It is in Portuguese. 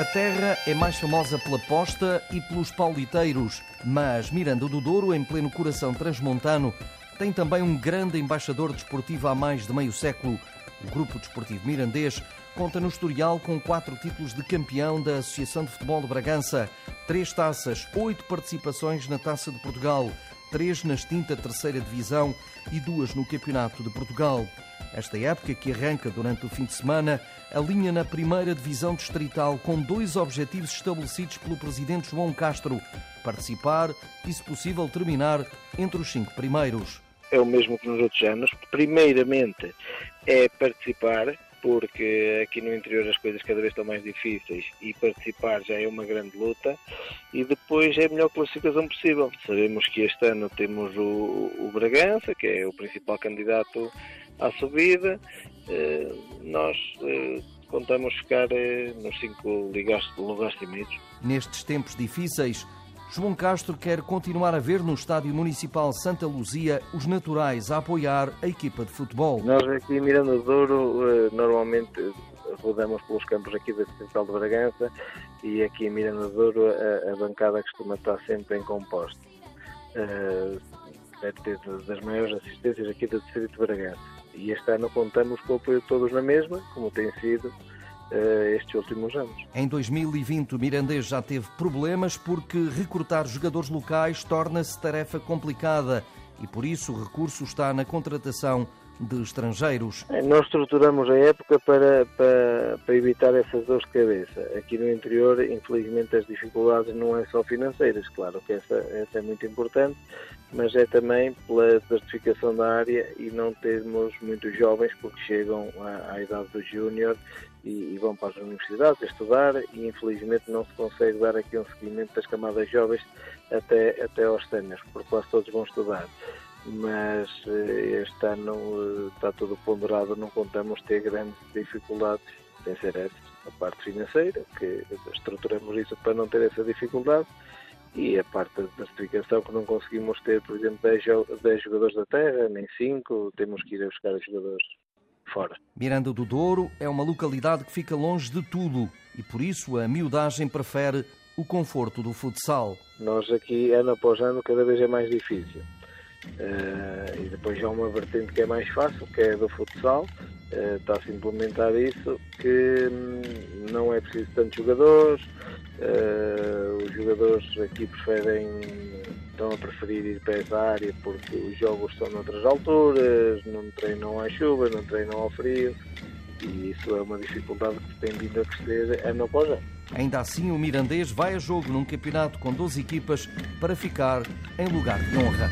A terra é mais famosa pela posta e pelos pauliteiros, mas Miranda do Douro, em pleno coração transmontano, tem também um grande embaixador desportivo há mais de meio século. O Grupo Desportivo Mirandês conta no historial com quatro títulos de campeão da Associação de Futebol de Bragança, três taças, oito participações na Taça de Portugal, três na extinta terceira divisão e duas no Campeonato de Portugal. Esta época, que arranca durante o fim de semana, alinha na primeira divisão distrital com dois objetivos estabelecidos pelo presidente João Castro: participar e, se possível, terminar entre os cinco primeiros. É o mesmo que nos outros anos. Primeiramente é participar, porque aqui no interior as coisas cada vez estão mais difíceis e participar já é uma grande luta e depois é a melhor classificação possível. Sabemos que este ano temos o, o Bragança, que é o principal candidato à subida. Eh, nós eh, contamos ficar eh, nos cinco lugares primeiros. Nestes tempos difíceis, João Castro quer continuar a ver no Estádio Municipal Santa Luzia os naturais a apoiar a equipa de futebol. Nós aqui em Miranda do Douro normalmente rodamos pelos campos aqui da Central de Bragança e aqui em Miranda do Douro a, a bancada costuma estar sempre em composto. Uh, deve ter das maiores assistências aqui do Distrito de Bragança. E este ano contamos com o apoio de todos na mesma, como tem sido uh, estes últimos anos. Em 2020, o Mirandês já teve problemas porque recrutar jogadores locais torna-se tarefa complicada e por isso o recurso está na contratação de estrangeiros. É, nós estruturamos a época para, para, para, evitar essas dores de cabeça. Aqui no interior, infelizmente, as dificuldades não é só financeiras, claro que essa, essa é muito importante, mas é também pela certificação da área e não termos muitos jovens porque chegam à, à idade do júnior e, e, vão para as universidades a estudar e infelizmente não se consegue dar aqui um seguimento das camadas jovens até, até aos séniores, porque quase todos vão estudar mas eh, este ano eh, está tudo ponderado, não contamos ter grandes dificuldades, sem ser essa a parte financeira, que estruturamos isso para não ter essa dificuldade, e a parte da certificação que não conseguimos ter, por exemplo, 10, 10 jogadores da terra, nem 5, temos que ir a buscar os jogadores fora. Miranda do Douro é uma localidade que fica longe de tudo e por isso a miudagem prefere o conforto do futsal. Nós aqui, ano após ano, cada vez é mais difícil. Uh, e depois há uma vertente que é mais fácil, que é do futsal. Está-se a implementar isso, que hum, não é preciso tantos jogadores. Uh, os jogadores aqui preferem, estão a preferir ir para essa área porque os jogos são noutras alturas, não treinam à chuva, não treinam ao frio. E isso é uma dificuldade que tem vindo a crescer ano após ano. Ainda assim, o Mirandês vai a jogo num campeonato com 12 equipas para ficar em lugar de honra.